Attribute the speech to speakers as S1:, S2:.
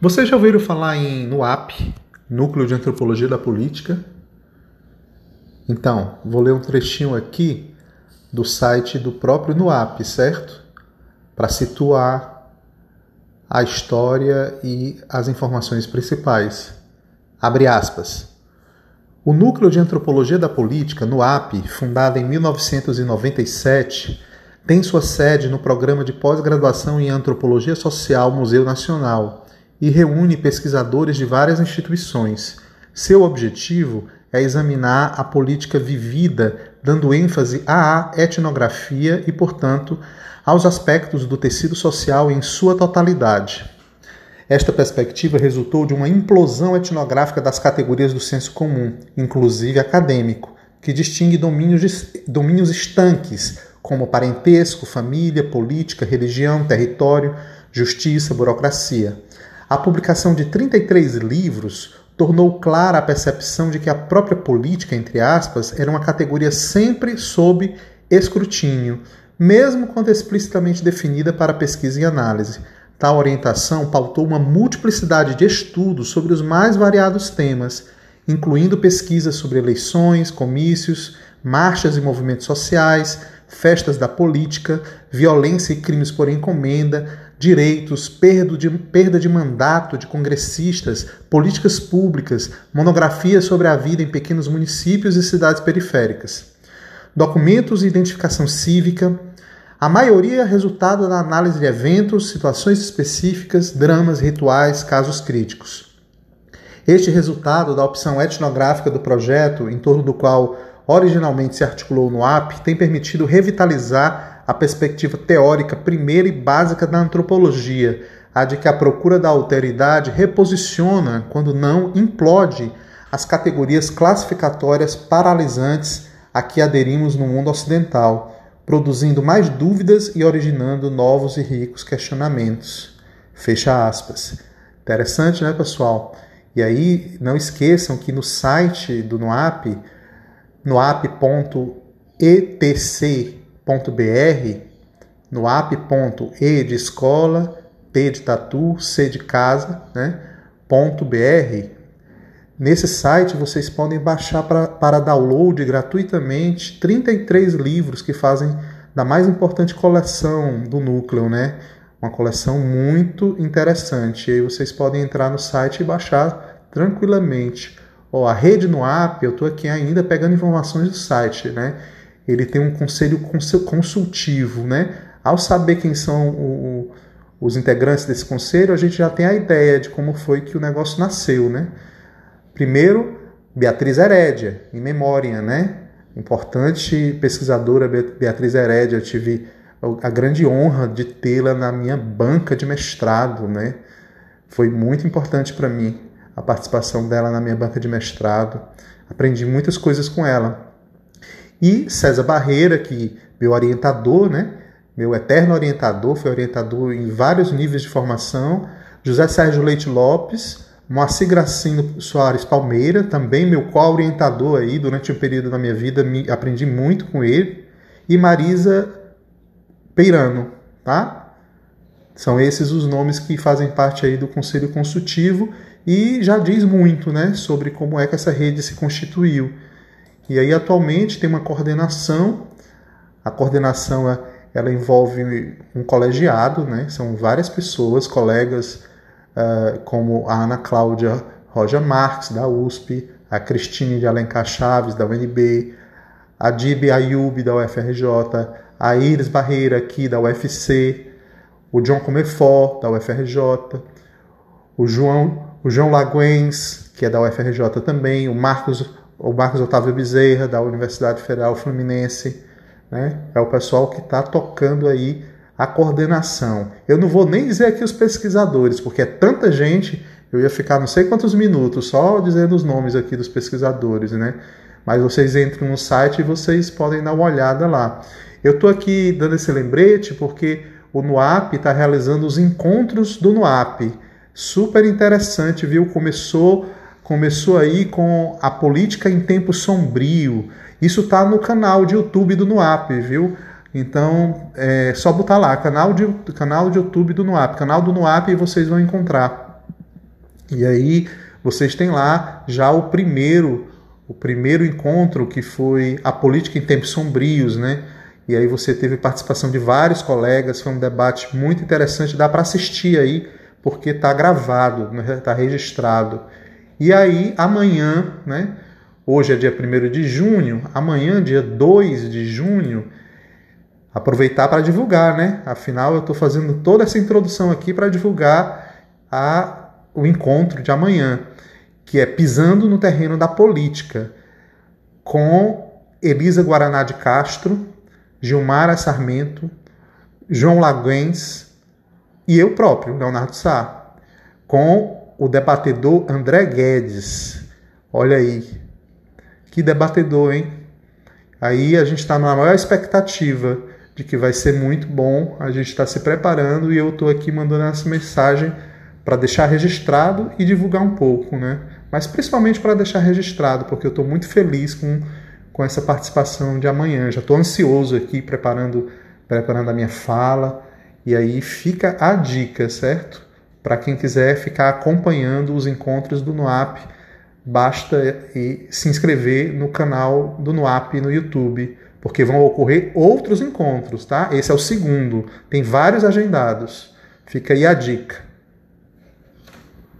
S1: Vocês já ouviram falar em NUAP, Núcleo de Antropologia da Política? Então, vou ler um trechinho aqui do site do próprio NUAP, certo? Para situar a história e as informações principais. Abre aspas. O Núcleo de Antropologia da Política, NUAP, fundado em 1997, tem sua sede no programa de pós-graduação em Antropologia Social Museu Nacional e reúne pesquisadores de várias instituições. Seu objetivo é examinar a política vivida, dando ênfase à etnografia e, portanto, aos aspectos do tecido social em sua totalidade. Esta perspectiva resultou de uma implosão etnográfica das categorias do senso comum, inclusive acadêmico, que distingue domínios, domínios estanques, como parentesco, família, política, religião, território, justiça, burocracia. A publicação de 33 livros tornou clara a percepção de que a própria política, entre aspas, era uma categoria sempre sob escrutínio, mesmo quando explicitamente definida para pesquisa e análise. Tal orientação pautou uma multiplicidade de estudos sobre os mais variados temas, incluindo pesquisas sobre eleições, comícios, marchas e movimentos sociais, festas da política, violência e crimes por encomenda, direitos, perda de, perda de mandato de congressistas, políticas públicas, monografias sobre a vida em pequenos municípios e cidades periféricas, documentos e identificação cívica, a maioria é resultado da análise de eventos, situações específicas, dramas, rituais, casos críticos. Este resultado da opção etnográfica do projeto, em torno do qual originalmente se articulou no AP, tem permitido revitalizar a perspectiva teórica primeira e básica da antropologia, a de que a procura da alteridade reposiciona, quando não implode, as categorias classificatórias paralisantes a que aderimos no mundo ocidental, produzindo mais dúvidas e originando novos e ricos questionamentos. Fecha aspas. Interessante, né, pessoal? E aí, não esqueçam que no site do NOAP, noap.etc br no app.e de escola, T de tatu, C de casa, né? .br. Nesse site vocês podem baixar pra, para download gratuitamente 33 livros que fazem da mais importante coleção do núcleo, né? Uma coleção muito interessante. E aí vocês podem entrar no site e baixar tranquilamente. Ó, a rede no app, eu estou aqui ainda pegando informações do site, né? ele tem um conselho consultivo, né? Ao saber quem são o, os integrantes desse conselho, a gente já tem a ideia de como foi que o negócio nasceu, né? Primeiro, Beatriz Herédia, em memória, né? Importante pesquisadora Beatriz Herédia, eu tive a grande honra de tê-la na minha banca de mestrado, né? Foi muito importante para mim a participação dela na minha banca de mestrado. Aprendi muitas coisas com ela. E César Barreira, que meu orientador, né? Meu eterno orientador, foi orientador em vários níveis de formação. José Sérgio Leite Lopes, Moacir Gracinho Soares Palmeira, também meu co-orientador aí durante um período da minha vida, me, aprendi muito com ele. E Marisa Peirano, tá? São esses os nomes que fazem parte aí do Conselho Consultivo e já diz muito, né, sobre como é que essa rede se constituiu. E aí atualmente tem uma coordenação, a coordenação ela envolve um colegiado, né? são várias pessoas, colegas uh, como a Ana Cláudia Roja Marques, da USP, a Cristine de Alencar Chaves, da UNB, a Dib Ayub, da UFRJ, a Iris Barreira, aqui da UFC, o John Comefort, da UFRJ, o João, o João Laguens, que é da UFRJ também, o Marcos o Marcos Otávio Bezerra, da Universidade Federal Fluminense, né? é o pessoal que está tocando aí a coordenação. Eu não vou nem dizer aqui os pesquisadores, porque é tanta gente, eu ia ficar não sei quantos minutos só dizendo os nomes aqui dos pesquisadores, né? Mas vocês entram no site e vocês podem dar uma olhada lá. Eu estou aqui dando esse lembrete porque o NUAP está realizando os encontros do NUAP. Super interessante, viu? Começou começou aí com a política em tempo sombrio. Isso está no canal de YouTube do NUAP, viu? Então é só botar lá, canal de, canal de YouTube do NUAP, canal do NUAP e vocês vão encontrar. E aí vocês têm lá já o primeiro o primeiro encontro que foi a política em tempos sombrios, né? E aí você teve participação de vários colegas, foi um debate muito interessante, dá para assistir aí, porque está gravado, está né? registrado. E aí amanhã, né? Hoje é dia 1 de junho, amanhã, dia 2 de junho, aproveitar para divulgar, né? Afinal, eu estou fazendo toda essa introdução aqui para divulgar a, o encontro de amanhã que é Pisando no Terreno da Política, com Elisa Guaraná de Castro, Gilmara Sarmento, João Laguens e eu próprio, Leonardo Sá, com o debatedor André Guedes. Olha aí, que debatedor, hein? Aí a gente está na maior expectativa de que vai ser muito bom, a gente está se preparando e eu estou aqui mandando essa mensagem para deixar registrado e divulgar um pouco, né? mas principalmente para deixar registrado, porque eu estou muito feliz com, com essa participação de amanhã. Já estou ansioso aqui preparando, preparando a minha fala. E aí fica a dica, certo? Para quem quiser ficar acompanhando os encontros do NUAP, basta se inscrever no canal do NUAP no YouTube, porque vão ocorrer outros encontros, tá? Esse é o segundo, tem vários agendados. Fica aí a dica.